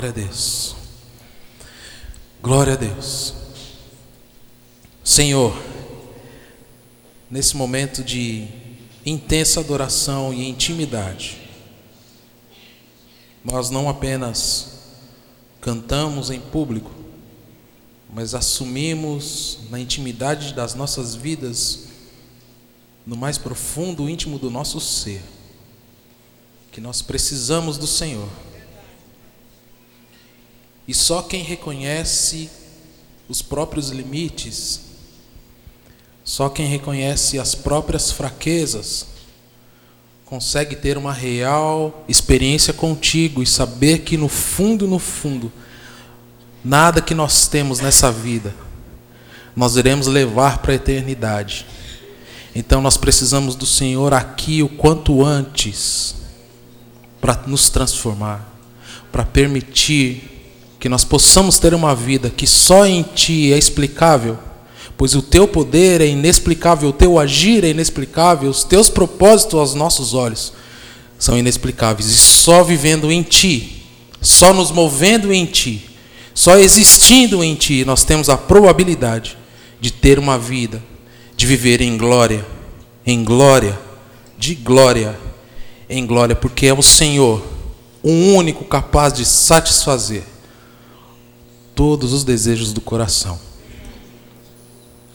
Glória a Deus. Glória a Deus. Senhor, nesse momento de intensa adoração e intimidade, nós não apenas cantamos em público, mas assumimos na intimidade das nossas vidas, no mais profundo íntimo do nosso ser, que nós precisamos do Senhor. E só quem reconhece os próprios limites, só quem reconhece as próprias fraquezas, consegue ter uma real experiência contigo e saber que no fundo, no fundo, nada que nós temos nessa vida nós iremos levar para a eternidade. Então nós precisamos do Senhor aqui o quanto antes para nos transformar, para permitir que nós possamos ter uma vida que só em Ti é explicável, pois o Teu poder é inexplicável, o Teu agir é inexplicável, os Teus propósitos aos nossos olhos são inexplicáveis. E só vivendo em Ti, só nos movendo em Ti, só existindo em Ti, nós temos a probabilidade de ter uma vida, de viver em glória, em glória, de glória, em glória, porque é o Senhor, o único capaz de satisfazer todos os desejos do coração.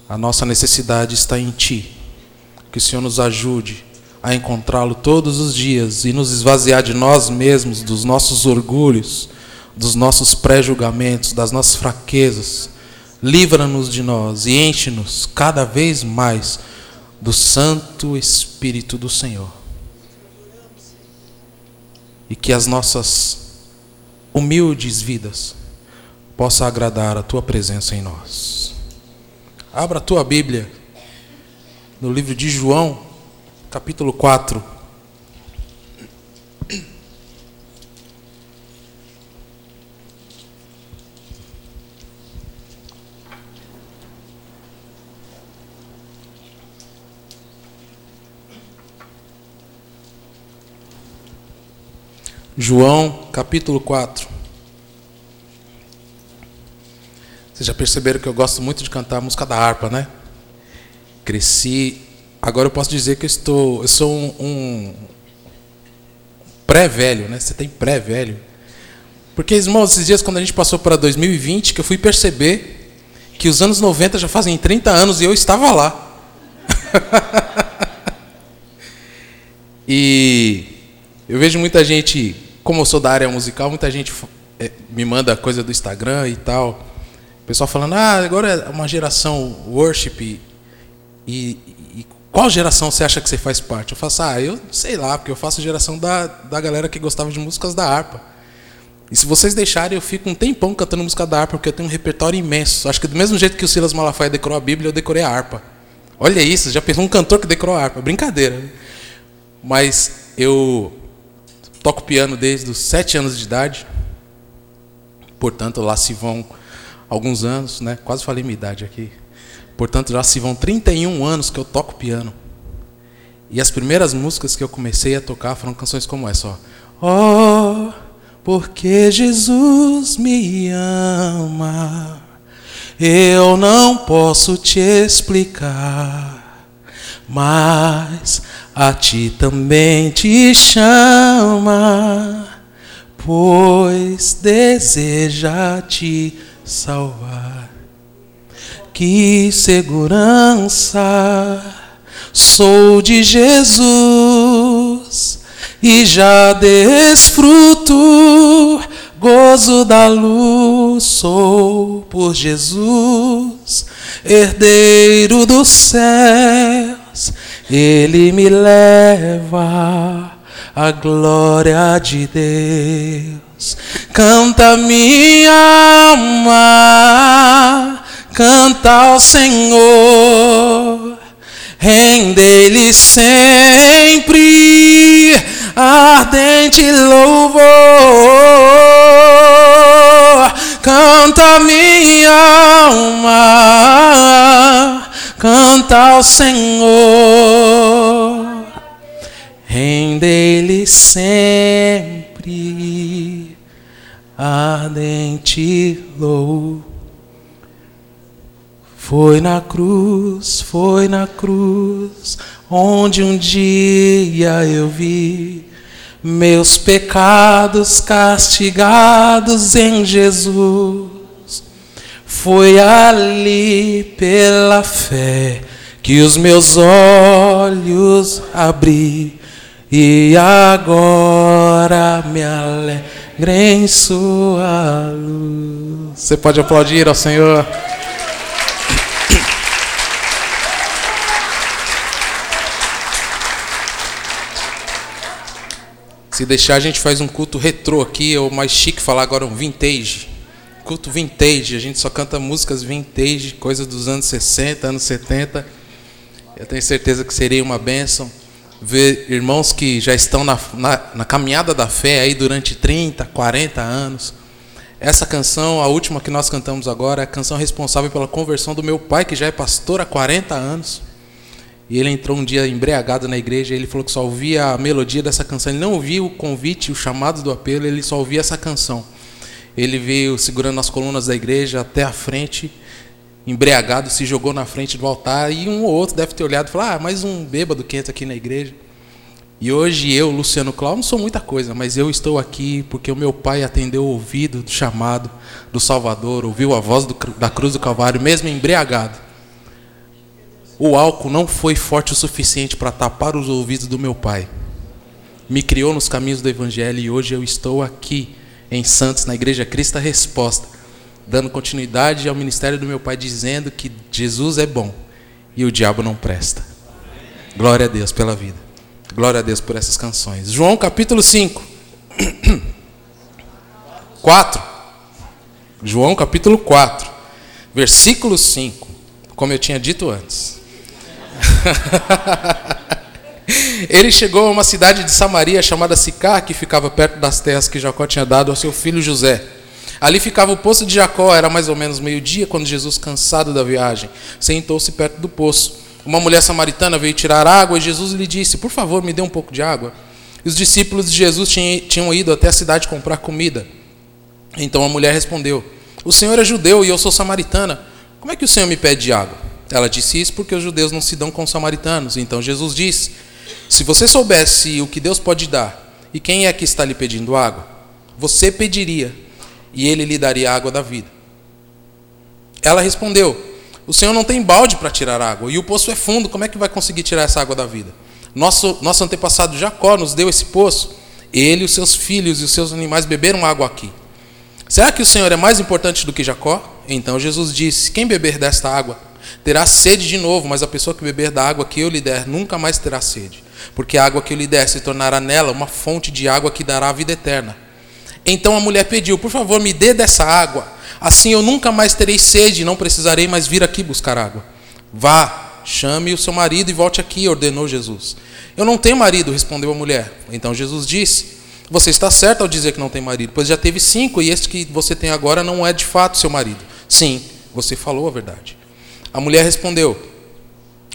A nossa necessidade está em Ti. Que o Senhor nos ajude a encontrá-lo todos os dias e nos esvaziar de nós mesmos, dos nossos orgulhos, dos nossos pré-julgamentos, das nossas fraquezas. Livra-nos de nós e enche-nos cada vez mais do Santo Espírito do Senhor. E que as nossas humildes vidas possa agradar a tua presença em nós. Abra a tua Bíblia no livro de João, capítulo 4. João capítulo 4. Vocês já perceberam que eu gosto muito de cantar a música da harpa, né? Cresci. Agora eu posso dizer que eu estou, eu sou um, um pré-velho, né? Você tem pré-velho. Porque, irmãos, esses dias quando a gente passou para 2020, que eu fui perceber que os anos 90 já fazem 30 anos e eu estava lá. e eu vejo muita gente como eu sou da área musical, muita gente é, me manda coisa do Instagram e tal. O pessoal falando, ah, agora é uma geração worship. E, e, qual geração você acha que você faz parte? Eu faço, ah, eu sei lá, porque eu faço geração da, da galera que gostava de músicas da harpa. E se vocês deixarem, eu fico um tempão cantando música da harpa, porque eu tenho um repertório imenso. Acho que do mesmo jeito que o Silas Malafaia decorou a Bíblia, eu decorei a harpa. Olha isso, já pensou um cantor que decorou a harpa. Brincadeira. Né? Mas eu Toco piano desde os sete anos de idade. Portanto, lá se vão alguns anos, né? Quase falei minha idade aqui. Portanto, já se vão 31 anos que eu toco piano. E as primeiras músicas que eu comecei a tocar foram canções como essa, ó. Oh, porque Jesus me ama, eu não posso te explicar, mas a ti também te chama, pois deseja te salvar. Que segurança sou de Jesus e já desfruto gozo da luz, sou por Jesus, herdeiro dos céus ele me leva à glória de Deus. Canta minha alma, canta ao Senhor, rende-lhe sempre ardente louvor. Canta minha alma. Canta ao Senhor, rende-lhe sempre ardente louvor. Foi na cruz, foi na cruz, onde um dia eu vi meus pecados castigados em Jesus. Foi ali pela fé que os meus olhos abri e agora me alegre em sua luz. Você pode aplaudir ao Senhor. Se deixar, a gente faz um culto retrô aqui, ou mais chique falar agora um vintage. Culto vintage, a gente só canta músicas vintage, coisas dos anos 60, anos 70. Eu tenho certeza que seria uma bênção ver irmãos que já estão na, na, na caminhada da fé aí durante 30, 40 anos. Essa canção, a última que nós cantamos agora, é a canção responsável pela conversão do meu pai, que já é pastor há 40 anos. E ele entrou um dia embriagado na igreja, e ele falou que só ouvia a melodia dessa canção, ele não ouvia o convite, o chamado do apelo, ele só ouvia essa canção. Ele veio segurando as colunas da igreja até a frente, embriagado, se jogou na frente do altar, e um ou outro deve ter olhado e falado: Ah, mais um bêbado que entra aqui na igreja. E hoje eu, Luciano Cláudio, não sou muita coisa, mas eu estou aqui porque o meu pai atendeu o ouvido do chamado do Salvador, ouviu a voz do, da cruz do Calvário, mesmo embriagado o álcool não foi forte o suficiente para tapar os ouvidos do meu pai. Me criou nos caminhos do Evangelho e hoje eu estou aqui em Santos, na Igreja Cristo Resposta, dando continuidade ao ministério do meu pai, dizendo que Jesus é bom e o diabo não presta. Glória a Deus pela vida. Glória a Deus por essas canções. João capítulo 5. 4. João capítulo 4, versículo 5. Como eu tinha dito antes. Ele chegou a uma cidade de Samaria chamada Sicar, que ficava perto das terras que Jacó tinha dado ao seu filho José. Ali ficava o poço de Jacó, era mais ou menos meio-dia, quando Jesus, cansado da viagem, sentou-se perto do poço. Uma mulher samaritana veio tirar água e Jesus lhe disse: Por favor, me dê um pouco de água. E os discípulos de Jesus tinham ido até a cidade comprar comida. Então a mulher respondeu: O senhor é judeu e eu sou samaritana. Como é que o senhor me pede água? Ela disse isso porque os judeus não se dão com os samaritanos. Então Jesus disse: Se você soubesse o que Deus pode dar e quem é que está lhe pedindo água, você pediria e ele lhe daria a água da vida. Ela respondeu: O Senhor não tem balde para tirar água e o poço é fundo, como é que vai conseguir tirar essa água da vida? Nosso, nosso antepassado Jacó nos deu esse poço, ele, os seus filhos e os seus animais beberam água aqui. Será que o Senhor é mais importante do que Jacó? Então Jesus disse: Quem beber desta água terá sede de novo, mas a pessoa que beber da água que eu lhe der nunca mais terá sede, porque a água que eu lhe der se tornará nela uma fonte de água que dará a vida eterna. Então a mulher pediu: Por favor, me dê dessa água, assim eu nunca mais terei sede e não precisarei mais vir aqui buscar água. Vá, chame o seu marido e volte aqui, ordenou Jesus. Eu não tenho marido, respondeu a mulher. Então Jesus disse: Você está certo ao dizer que não tem marido, pois já teve cinco e este que você tem agora não é de fato seu marido. Sim, você falou a verdade. A mulher respondeu: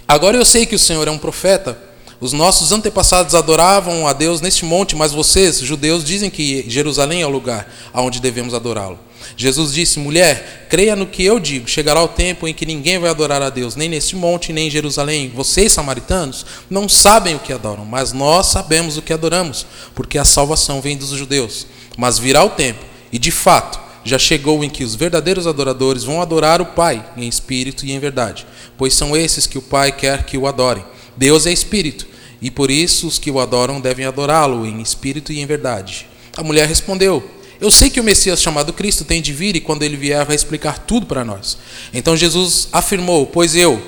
Agora eu sei que o Senhor é um profeta. Os nossos antepassados adoravam a Deus neste monte, mas vocês, judeus, dizem que Jerusalém é o lugar aonde devemos adorá-lo. Jesus disse: Mulher, creia no que eu digo. Chegará o tempo em que ninguém vai adorar a Deus, nem neste monte, nem em Jerusalém. Vocês, samaritanos, não sabem o que adoram, mas nós sabemos o que adoramos, porque a salvação vem dos judeus. Mas virá o tempo, e de fato, já chegou em que os verdadeiros adoradores vão adorar o Pai em espírito e em verdade, pois são esses que o Pai quer que o adorem. Deus é espírito, e por isso os que o adoram devem adorá-lo em espírito e em verdade. A mulher respondeu: Eu sei que o Messias chamado Cristo tem de vir e quando ele vier vai explicar tudo para nós. Então Jesus afirmou: Pois eu,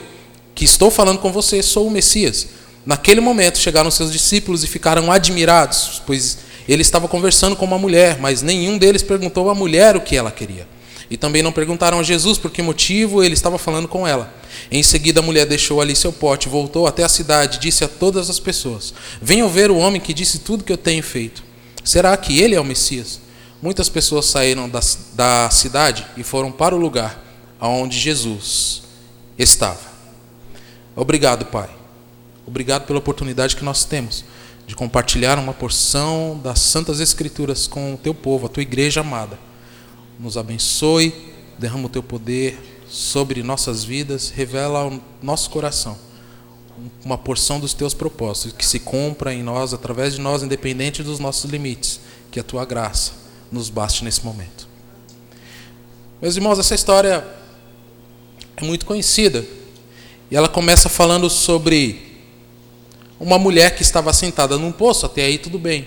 que estou falando com você, sou o Messias. Naquele momento chegaram seus discípulos e ficaram admirados, pois ele estava conversando com uma mulher, mas nenhum deles perguntou à mulher o que ela queria. E também não perguntaram a Jesus por que motivo ele estava falando com ela. Em seguida, a mulher deixou ali seu pote, voltou até a cidade e disse a todas as pessoas: Venham ver o homem que disse tudo que eu tenho feito. Será que ele é o Messias? Muitas pessoas saíram da, da cidade e foram para o lugar onde Jesus estava. Obrigado, Pai. Obrigado pela oportunidade que nós temos de compartilhar uma porção das Santas Escrituras com o teu povo, a tua igreja amada. Nos abençoe, derrama o teu poder sobre nossas vidas, revela ao nosso coração uma porção dos teus propósitos, que se cumpra em nós, através de nós, independente dos nossos limites, que a tua graça nos baste nesse momento. Meus irmãos, essa história é muito conhecida. E ela começa falando sobre uma mulher que estava sentada num poço, até aí tudo bem.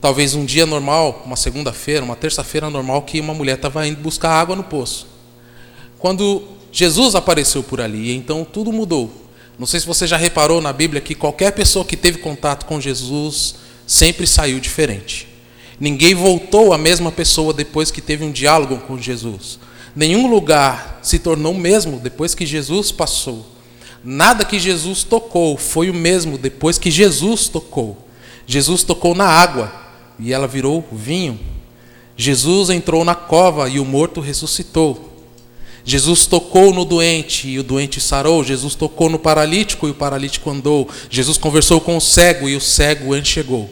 Talvez um dia normal, uma segunda-feira, uma terça-feira normal, que uma mulher estava indo buscar água no poço. Quando Jesus apareceu por ali, então tudo mudou. Não sei se você já reparou na Bíblia que qualquer pessoa que teve contato com Jesus sempre saiu diferente. Ninguém voltou a mesma pessoa depois que teve um diálogo com Jesus. Nenhum lugar se tornou o mesmo depois que Jesus passou. Nada que Jesus tocou foi o mesmo depois que Jesus tocou. Jesus tocou na água e ela virou vinho. Jesus entrou na cova e o morto ressuscitou. Jesus tocou no doente e o doente sarou. Jesus tocou no paralítico e o paralítico andou. Jesus conversou com o cego e o cego enxergou.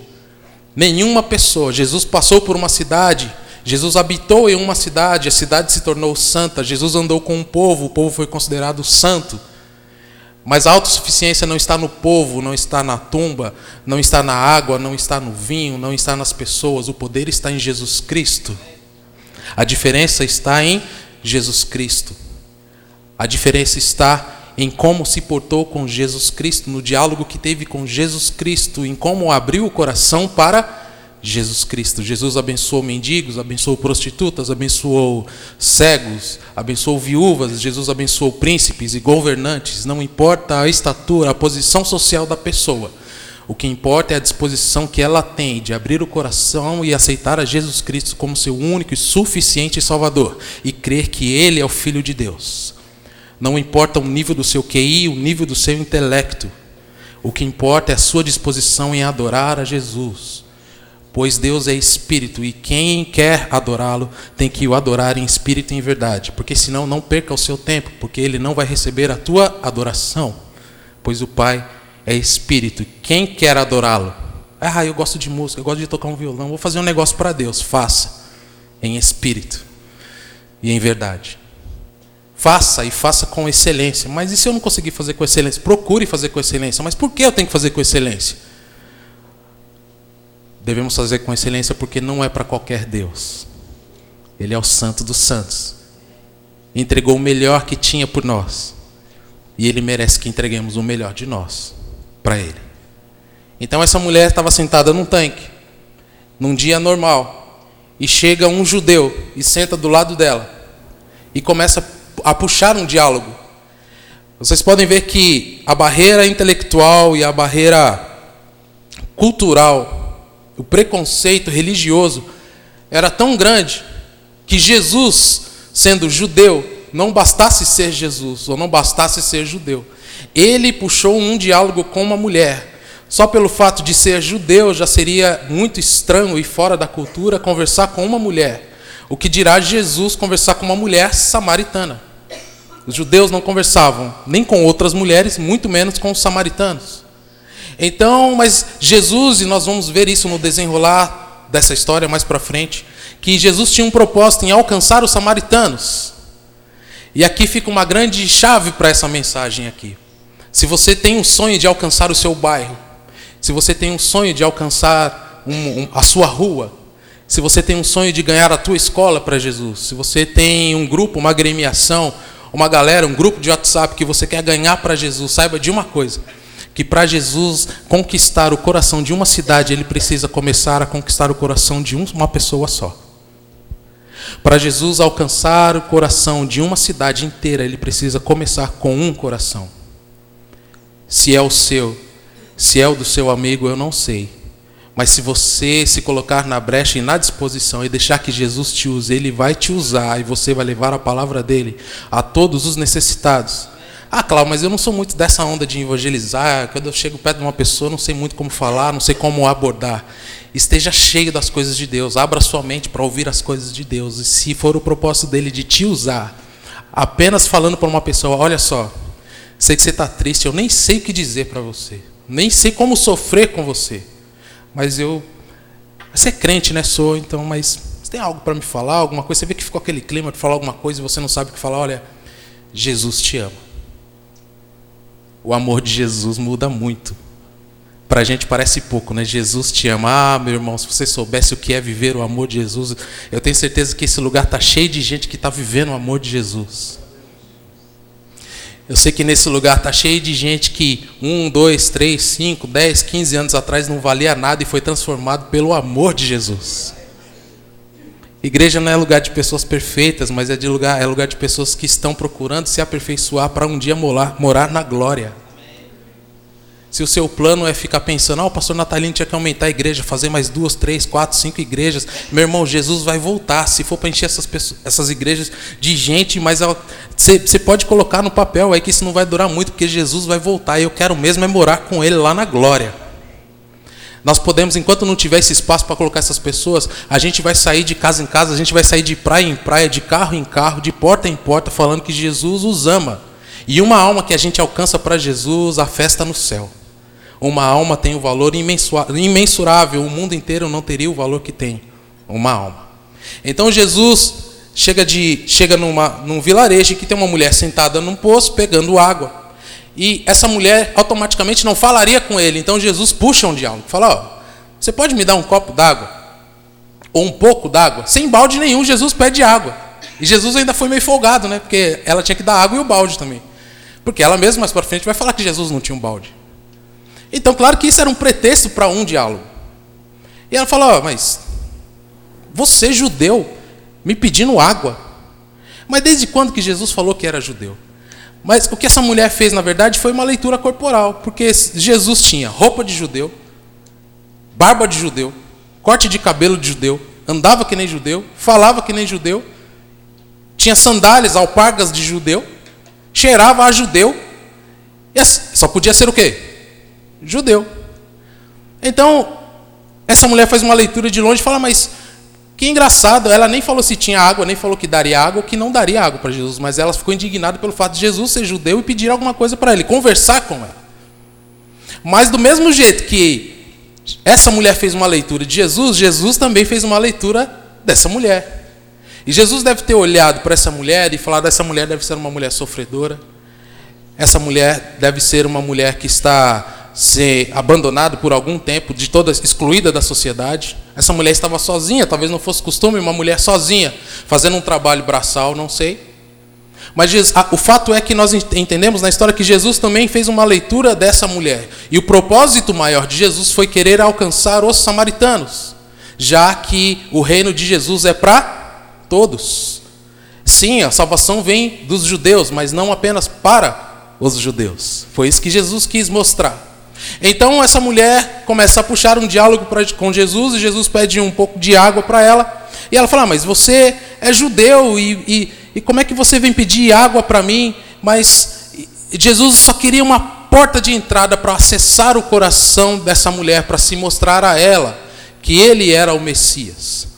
Nenhuma pessoa, Jesus passou por uma cidade, Jesus habitou em uma cidade, a cidade se tornou santa. Jesus andou com um povo, o povo foi considerado santo. Mas a autossuficiência não está no povo, não está na tumba, não está na água, não está no vinho, não está nas pessoas. O poder está em Jesus Cristo. A diferença está em Jesus Cristo. A diferença está em como se portou com Jesus Cristo, no diálogo que teve com Jesus Cristo, em como abriu o coração para Jesus Cristo. Jesus abençoou mendigos, abençoou prostitutas, abençoou cegos, abençoou viúvas, Jesus abençoou príncipes e governantes. Não importa a estatura, a posição social da pessoa. O que importa é a disposição que ela tem de abrir o coração e aceitar a Jesus Cristo como seu único e suficiente Salvador e crer que Ele é o Filho de Deus. Não importa o nível do seu QI, o nível do seu intelecto. O que importa é a sua disposição em adorar a Jesus. Pois Deus é espírito e quem quer adorá-lo tem que o adorar em espírito e em verdade, porque senão não perca o seu tempo, porque ele não vai receber a tua adoração, pois o Pai é espírito. Quem quer adorá-lo? Ah, eu gosto de música, eu gosto de tocar um violão, vou fazer um negócio para Deus. Faça em espírito e em verdade. Faça e faça com excelência. Mas e se eu não conseguir fazer com excelência? Procure fazer com excelência. Mas por que eu tenho que fazer com excelência? Devemos fazer com excelência porque não é para qualquer Deus. Ele é o Santo dos Santos. Entregou o melhor que tinha por nós. E ele merece que entreguemos o melhor de nós para ele. Então essa mulher estava sentada num tanque, num dia normal, e chega um judeu e senta do lado dela e começa a puxar um diálogo. Vocês podem ver que a barreira intelectual e a barreira cultural, o preconceito religioso era tão grande que Jesus, sendo judeu, não bastasse ser Jesus ou não bastasse ser judeu, ele puxou um diálogo com uma mulher. Só pelo fato de ser judeu já seria muito estranho e fora da cultura conversar com uma mulher. O que dirá Jesus conversar com uma mulher samaritana? Os judeus não conversavam nem com outras mulheres, muito menos com os samaritanos. Então, mas Jesus, e nós vamos ver isso no desenrolar dessa história mais para frente, que Jesus tinha um propósito em alcançar os samaritanos. E aqui fica uma grande chave para essa mensagem aqui. Se você tem um sonho de alcançar o seu bairro, se você tem um sonho de alcançar um, um, a sua rua, se você tem um sonho de ganhar a tua escola para Jesus, se você tem um grupo, uma agremiação, uma galera, um grupo de WhatsApp que você quer ganhar para Jesus, saiba de uma coisa: que para Jesus conquistar o coração de uma cidade, ele precisa começar a conquistar o coração de uma pessoa só. Para Jesus alcançar o coração de uma cidade inteira, ele precisa começar com um coração. Se é o seu, se é o do seu amigo, eu não sei. Mas se você se colocar na brecha e na disposição e deixar que Jesus te use, Ele vai te usar e você vai levar a palavra dele a todos os necessitados. Ah, claro, mas eu não sou muito dessa onda de evangelizar. Quando eu chego perto de uma pessoa, não sei muito como falar, não sei como abordar. Esteja cheio das coisas de Deus, abra sua mente para ouvir as coisas de Deus. E se for o propósito dele de te usar, apenas falando para uma pessoa: olha só, Sei que você está triste, eu nem sei o que dizer para você. Nem sei como sofrer com você. Mas eu. Você é crente, né? Sou, então, mas você tem algo para me falar? Alguma coisa? Você vê que ficou aquele clima de falar alguma coisa e você não sabe o que falar? Olha, Jesus te ama. O amor de Jesus muda muito. Para a gente parece pouco, né? Jesus te ama. Ah, meu irmão, se você soubesse o que é viver o amor de Jesus, eu tenho certeza que esse lugar está cheio de gente que está vivendo o amor de Jesus. Eu sei que nesse lugar está cheio de gente que um, dois, três, cinco, dez, quinze anos atrás não valia nada e foi transformado pelo amor de Jesus. Igreja não é lugar de pessoas perfeitas, mas é, de lugar, é lugar de pessoas que estão procurando se aperfeiçoar para um dia morar, morar na glória. Se o seu plano é ficar pensando, ah, o pastor Natalino tinha que aumentar a igreja, fazer mais duas, três, quatro, cinco igrejas, meu irmão, Jesus vai voltar. Se for para encher essas, pessoas, essas igrejas de gente, mas você pode colocar no papel aí que isso não vai durar muito, porque Jesus vai voltar e eu quero mesmo é morar com Ele lá na glória. Nós podemos, enquanto não tiver esse espaço para colocar essas pessoas, a gente vai sair de casa em casa, a gente vai sair de praia em praia, de carro em carro, de porta em porta, falando que Jesus os ama. E uma alma que a gente alcança para Jesus, a festa no céu. Uma alma tem um valor imensurável, o mundo inteiro não teria o valor que tem uma alma. Então Jesus chega, de, chega numa, num vilarejo que tem uma mulher sentada num poço pegando água. E essa mulher automaticamente não falaria com ele. Então Jesus puxa um diálogo. Fala: ó, Você pode me dar um copo d'água? Ou um pouco d'água? Sem balde nenhum, Jesus pede água. E Jesus ainda foi meio folgado, né? Porque ela tinha que dar água e o balde também. Porque ela mesma mais para frente vai falar que Jesus não tinha um balde. Então, claro que isso era um pretexto para um diálogo. E ela falou: oh, Mas você, judeu, me pedindo água. Mas desde quando que Jesus falou que era judeu? Mas o que essa mulher fez, na verdade, foi uma leitura corporal, porque Jesus tinha roupa de judeu, barba de judeu, corte de cabelo de judeu, andava que nem judeu, falava que nem judeu, tinha sandálias, alpargas de judeu, cheirava a judeu, e só podia ser o quê? judeu. Então, essa mulher faz uma leitura de longe e fala, mas que engraçado, ela nem falou se tinha água, nem falou que daria água ou que não daria água para Jesus, mas ela ficou indignada pelo fato de Jesus ser judeu e pedir alguma coisa para ele, conversar com ela. Mas do mesmo jeito que essa mulher fez uma leitura de Jesus, Jesus também fez uma leitura dessa mulher. E Jesus deve ter olhado para essa mulher e falado: essa mulher deve ser uma mulher sofredora, essa mulher deve ser uma mulher que está ser abandonado por algum tempo, de toda excluída da sociedade. Essa mulher estava sozinha, talvez não fosse costume uma mulher sozinha fazendo um trabalho braçal, não sei. Mas o fato é que nós entendemos na história que Jesus também fez uma leitura dessa mulher. E o propósito maior de Jesus foi querer alcançar os samaritanos, já que o reino de Jesus é para todos. Sim, a salvação vem dos judeus, mas não apenas para os judeus. Foi isso que Jesus quis mostrar. Então essa mulher começa a puxar um diálogo com Jesus e Jesus pede um pouco de água para ela. E ela fala: ah, Mas você é judeu e, e, e como é que você vem pedir água para mim? Mas Jesus só queria uma porta de entrada para acessar o coração dessa mulher, para se mostrar a ela que ele era o Messias.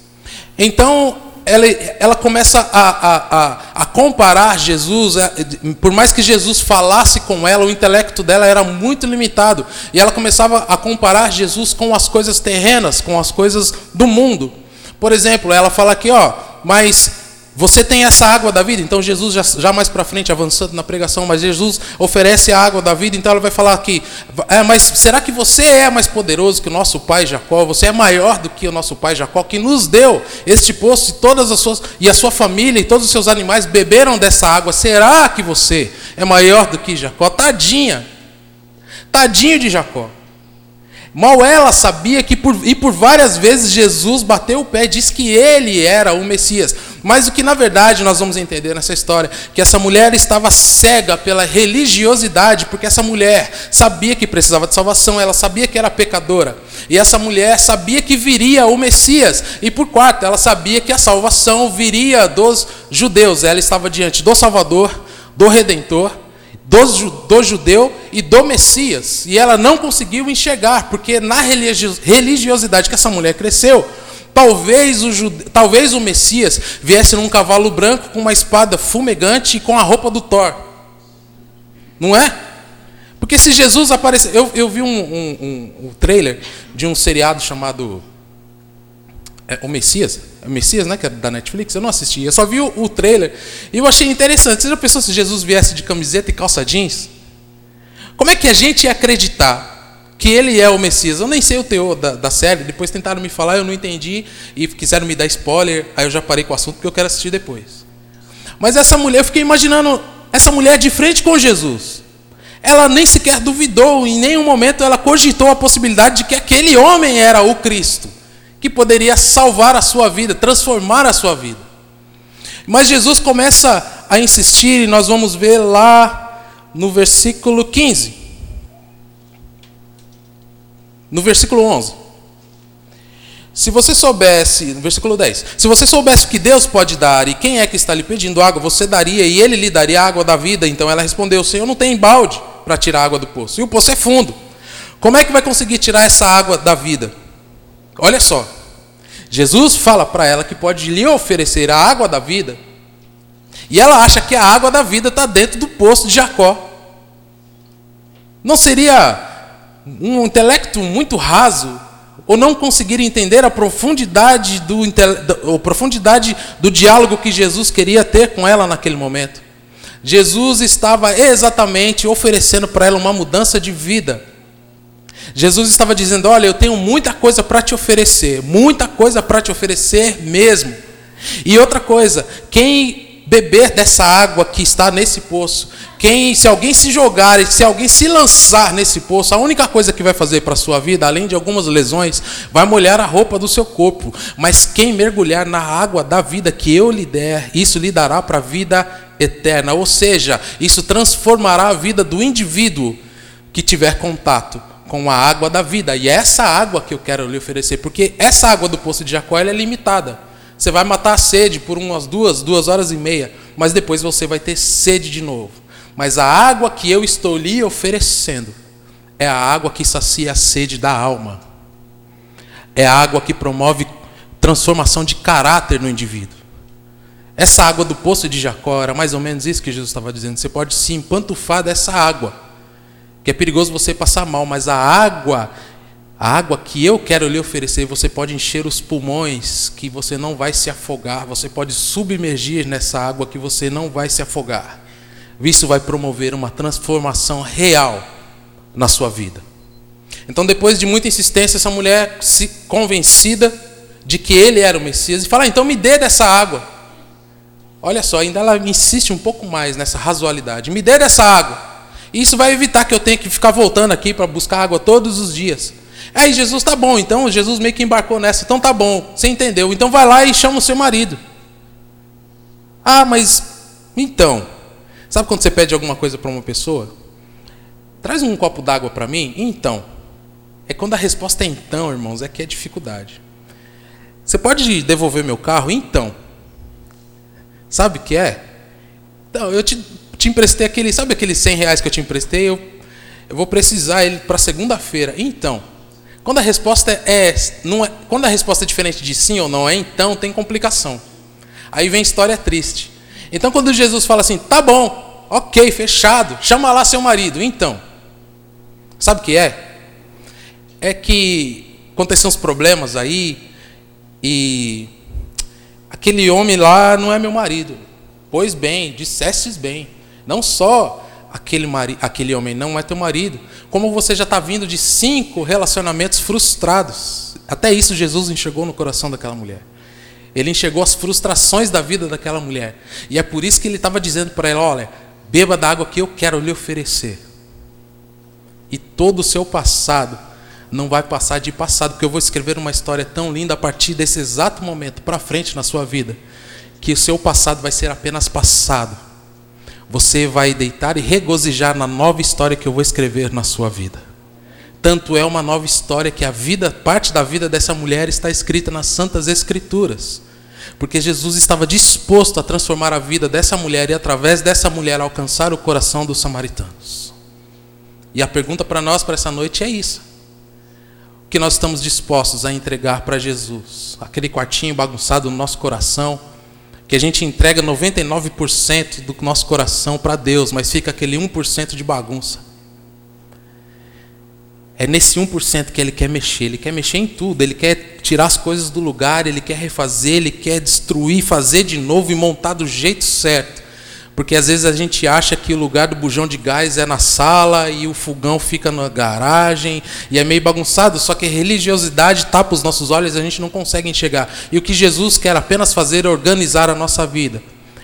Então ela, ela começa a, a, a, a comparar Jesus, por mais que Jesus falasse com ela, o intelecto dela era muito limitado, e ela começava a comparar Jesus com as coisas terrenas, com as coisas do mundo. Por exemplo, ela fala aqui, ó, mas você tem essa água da vida, então Jesus já, já mais para frente, avançando na pregação, mas Jesus oferece a água da vida, então ela vai falar aqui, é, mas será que você é mais poderoso que o nosso pai Jacó? Você é maior do que o nosso pai Jacó, que nos deu este poço e todas as suas e a sua família e todos os seus animais beberam dessa água? Será que você é maior do que Jacó? Tadinha, tadinho de Jacó. Mal ela sabia que por, e por várias vezes Jesus bateu o pé, disse que ele era o Messias. Mas o que na verdade nós vamos entender nessa história, que essa mulher estava cega pela religiosidade, porque essa mulher sabia que precisava de salvação, ela sabia que era pecadora. E essa mulher sabia que viria o Messias. E por quarto, ela sabia que a salvação viria dos judeus. Ela estava diante do Salvador, do Redentor do, do judeu e do Messias. E ela não conseguiu enxergar, porque na religiosidade que essa mulher cresceu, talvez o, jude... talvez o Messias viesse num cavalo branco com uma espada fumegante e com a roupa do Thor. Não é? Porque se Jesus aparecer. Eu, eu vi um, um, um, um trailer de um seriado chamado. É, o Messias? É o Messias, né? Que é da Netflix. Eu não assisti. Eu só vi o, o trailer. E eu achei interessante. Você já pensou se Jesus viesse de camiseta e calça jeans? Como é que a gente ia acreditar que ele é o Messias? Eu nem sei o teor da, da série. Depois tentaram me falar, eu não entendi. E quiseram me dar spoiler. Aí eu já parei com o assunto porque eu quero assistir depois. Mas essa mulher, eu fiquei imaginando essa mulher de frente com Jesus. Ela nem sequer duvidou, em nenhum momento ela cogitou a possibilidade de que aquele homem era o Cristo, que poderia salvar a sua vida, transformar a sua vida. Mas Jesus começa a insistir, e nós vamos ver lá no versículo 15. No versículo 11. Se você soubesse, no versículo 10, se você soubesse o que Deus pode dar e quem é que está lhe pedindo água, você daria e ele lhe daria a água da vida. Então ela respondeu: Senhor, não tem balde para tirar água do poço. E o poço é fundo. Como é que vai conseguir tirar essa água da vida? Olha só. Jesus fala para ela que pode lhe oferecer a água da vida. E ela acha que a água da vida está dentro do poço de Jacó. Não seria um intelecto muito raso ou não conseguir entender a profundidade do, a profundidade do diálogo que Jesus queria ter com ela naquele momento. Jesus estava exatamente oferecendo para ela uma mudança de vida. Jesus estava dizendo: Olha, eu tenho muita coisa para te oferecer, muita coisa para te oferecer mesmo. E outra coisa, quem beber dessa água que está nesse poço, quem, se alguém se jogar, se alguém se lançar nesse poço, a única coisa que vai fazer para a sua vida, além de algumas lesões, vai molhar a roupa do seu corpo. Mas quem mergulhar na água da vida que eu lhe der, isso lhe dará para a vida eterna. Ou seja, isso transformará a vida do indivíduo que tiver contato com a água da vida. E é essa água que eu quero lhe oferecer, porque essa água do poço de Jacó é limitada. Você vai matar a sede por umas duas, duas horas e meia, mas depois você vai ter sede de novo. Mas a água que eu estou lhe oferecendo é a água que sacia a sede da alma. É a água que promove transformação de caráter no indivíduo. Essa água do poço de Jacó era mais ou menos isso que Jesus estava dizendo. Você pode se empantufar dessa água, que é perigoso você passar mal, mas a água a água que eu quero lhe oferecer, você pode encher os pulmões, que você não vai se afogar. Você pode submergir nessa água, que você não vai se afogar. Isso vai promover uma transformação real na sua vida. Então, depois de muita insistência, essa mulher, se convencida de que ele era o Messias, e fala: ah, então me dê dessa água. Olha só, ainda ela insiste um pouco mais nessa razoabilidade: me dê dessa água. Isso vai evitar que eu tenha que ficar voltando aqui para buscar água todos os dias. Aí Jesus tá bom, então Jesus meio que embarcou nessa, então tá bom, você entendeu? Então vai lá e chama o seu marido. Ah, mas então, sabe quando você pede alguma coisa para uma pessoa? Traz um copo d'água para mim? Então. É quando a resposta é então, irmãos, é que é dificuldade. Você pode devolver meu carro? Então. Sabe o que é? Então, eu te, te emprestei aquele, sabe aqueles 100 reais que eu te emprestei? Eu, eu vou precisar ele para segunda-feira. Então. Quando a resposta é, não é, quando a resposta é diferente de sim ou não é então, tem complicação. Aí vem história triste. Então quando Jesus fala assim, tá bom, ok, fechado, chama lá seu marido. Então, sabe o que é? É que aconteceram uns problemas aí e aquele homem lá não é meu marido. Pois bem, dissestes bem. Não só aquele, mari, aquele homem não é teu marido, como você já está vindo de cinco relacionamentos frustrados. Até isso Jesus enxergou no coração daquela mulher. Ele enxergou as frustrações da vida daquela mulher. E é por isso que ele estava dizendo para ela: olha, beba da água que eu quero lhe oferecer. E todo o seu passado não vai passar de passado, porque eu vou escrever uma história tão linda a partir desse exato momento para frente na sua vida, que o seu passado vai ser apenas passado você vai deitar e regozijar na nova história que eu vou escrever na sua vida. Tanto é uma nova história que a vida, parte da vida dessa mulher está escrita nas santas escrituras. Porque Jesus estava disposto a transformar a vida dessa mulher e através dessa mulher alcançar o coração dos samaritanos. E a pergunta para nós para essa noite é isso: o que nós estamos dispostos a entregar para Jesus? Aquele quartinho bagunçado no nosso coração, que a gente entrega 99% do nosso coração para Deus, mas fica aquele 1% de bagunça. é nesse 1% que ele quer mexer. Ele quer mexer em tudo. Ele quer tirar as coisas do lugar, ele quer refazer, ele quer destruir, fazer de novo e montar do jeito certo. Porque às vezes a gente acha que o lugar do bujão de gás é na sala e o fogão fica na garagem e é meio bagunçado, só que a religiosidade tapa os nossos olhos e a gente não consegue enxergar. E o que Jesus quer apenas fazer é organizar a nossa vida.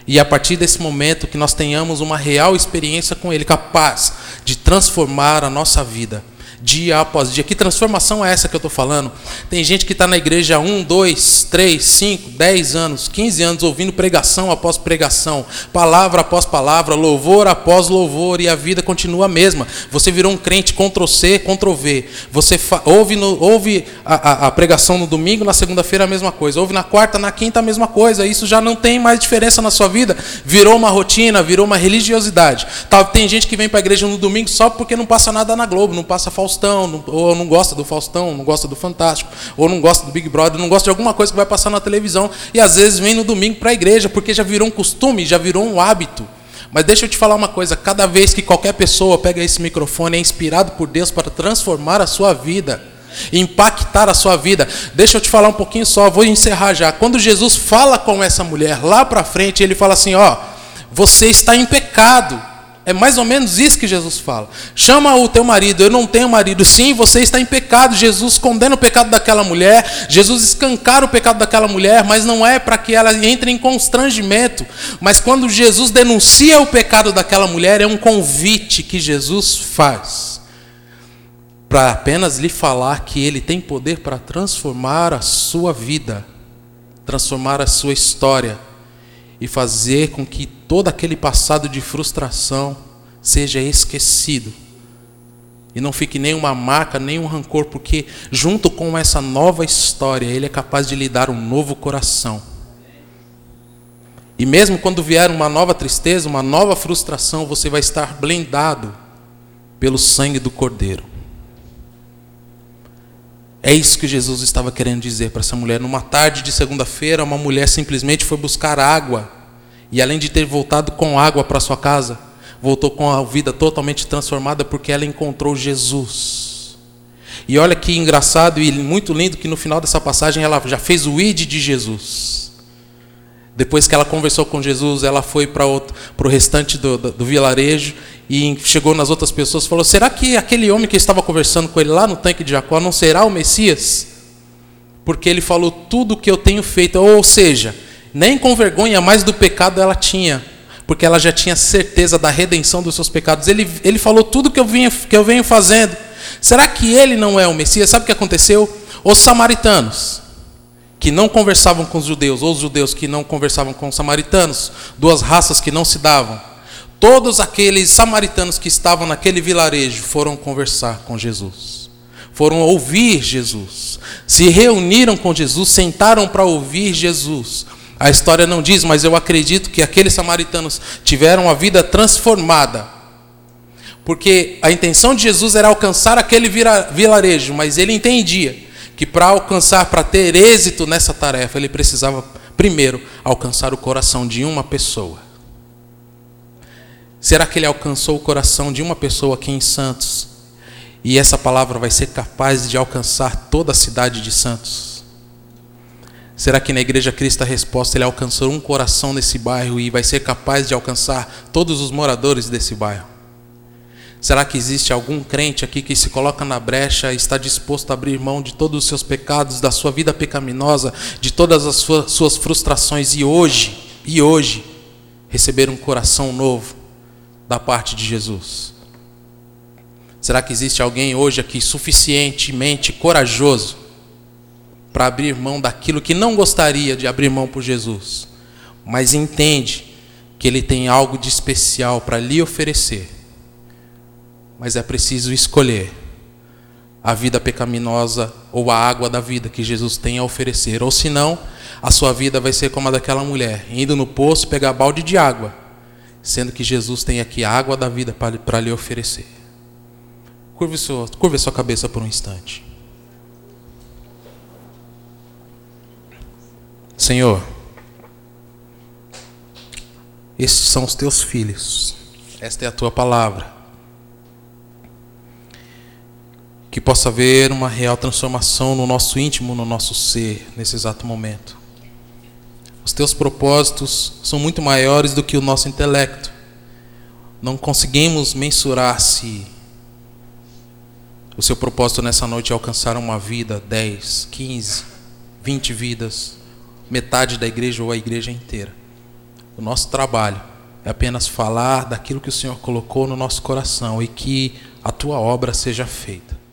E a partir desse momento que nós tenhamos uma real experiência com Ele, capaz de transformar a nossa vida dia após dia. Que transformação é essa que eu estou falando? Tem gente que está na igreja há um, dois, três, cinco, dez anos, quinze anos, ouvindo pregação após pregação, palavra após palavra, louvor após louvor, e a vida continua a mesma. Você virou um crente Ctrl-C, Ctrl-V. Você ouve, no, ouve a, a, a, pregação no domingo, na segunda-feira a mesma coisa. Ouve na quarta, na quinta a mesma coisa. Isso já não tem mais diferença na sua vida. Virou uma rotina, virou uma religiosidade. Tá, tem gente que vem para a igreja no domingo só porque não passa nada na Globo, não passa falso Faustão, ou não gosta do Faustão, não gosta do Fantástico, ou não gosta do Big Brother, não gosta de alguma coisa que vai passar na televisão, e às vezes vem no domingo para a igreja, porque já virou um costume, já virou um hábito. Mas deixa eu te falar uma coisa: cada vez que qualquer pessoa pega esse microfone, é inspirado por Deus para transformar a sua vida, impactar a sua vida. Deixa eu te falar um pouquinho só, vou encerrar já. Quando Jesus fala com essa mulher lá para frente, ele fala assim: Ó, você está em pecado. É mais ou menos isso que Jesus fala. Chama o teu marido, eu não tenho marido. Sim, você está em pecado. Jesus condena o pecado daquela mulher. Jesus escancara o pecado daquela mulher, mas não é para que ela entre em constrangimento. Mas quando Jesus denuncia o pecado daquela mulher, é um convite que Jesus faz para apenas lhe falar que ele tem poder para transformar a sua vida, transformar a sua história e fazer com que todo aquele passado de frustração seja esquecido. E não fique nenhuma marca, nenhum rancor, porque junto com essa nova história, Ele é capaz de lhe dar um novo coração. E mesmo quando vier uma nova tristeza, uma nova frustração, você vai estar blindado pelo sangue do Cordeiro. É isso que Jesus estava querendo dizer para essa mulher. Numa tarde de segunda-feira, uma mulher simplesmente foi buscar água. E além de ter voltado com água para sua casa, voltou com a vida totalmente transformada porque ela encontrou Jesus. E olha que engraçado e muito lindo que no final dessa passagem ela já fez o id de Jesus. Depois que ela conversou com Jesus, ela foi para o restante do, do, do vilarejo e chegou nas outras pessoas e falou: Será que aquele homem que estava conversando com ele lá no tanque de Jacó não será o Messias? Porque ele falou tudo o que eu tenho feito. Ou seja, nem com vergonha mais do pecado ela tinha, porque ela já tinha certeza da redenção dos seus pecados. Ele, ele falou tudo que eu, vinha, que eu venho fazendo. Será que ele não é o Messias? Sabe o que aconteceu? Os samaritanos, que não conversavam com os judeus, ou os judeus que não conversavam com os samaritanos, duas raças que não se davam Todos aqueles samaritanos que estavam naquele vilarejo foram conversar com Jesus, foram ouvir Jesus, se reuniram com Jesus, sentaram para ouvir Jesus. A história não diz, mas eu acredito que aqueles samaritanos tiveram a vida transformada. Porque a intenção de Jesus era alcançar aquele vilarejo, mas ele entendia que para alcançar, para ter êxito nessa tarefa, ele precisava primeiro alcançar o coração de uma pessoa. Será que ele alcançou o coração de uma pessoa aqui em Santos? E essa palavra vai ser capaz de alcançar toda a cidade de Santos? Será que na Igreja Cristo a Resposta ele alcançou um coração nesse bairro e vai ser capaz de alcançar todos os moradores desse bairro? Será que existe algum crente aqui que se coloca na brecha e está disposto a abrir mão de todos os seus pecados, da sua vida pecaminosa, de todas as suas frustrações e hoje, e hoje, receber um coração novo? da parte de Jesus? Será que existe alguém hoje aqui suficientemente corajoso para abrir mão daquilo que não gostaria de abrir mão por Jesus, mas entende que Ele tem algo de especial para lhe oferecer? Mas é preciso escolher a vida pecaminosa ou a água da vida que Jesus tem a oferecer, ou senão a sua vida vai ser como a daquela mulher, indo no poço pegar balde de água sendo que Jesus tem aqui a água da vida para lhe oferecer. Curve, curve sua cabeça por um instante. Senhor, estes são os teus filhos, esta é a tua palavra, que possa haver uma real transformação no nosso íntimo, no nosso ser, nesse exato momento. Os teus propósitos são muito maiores do que o nosso intelecto. Não conseguimos mensurar se o seu propósito nessa noite é alcançar uma vida, 10, 15, 20 vidas, metade da igreja ou a igreja inteira. O nosso trabalho é apenas falar daquilo que o Senhor colocou no nosso coração e que a tua obra seja feita.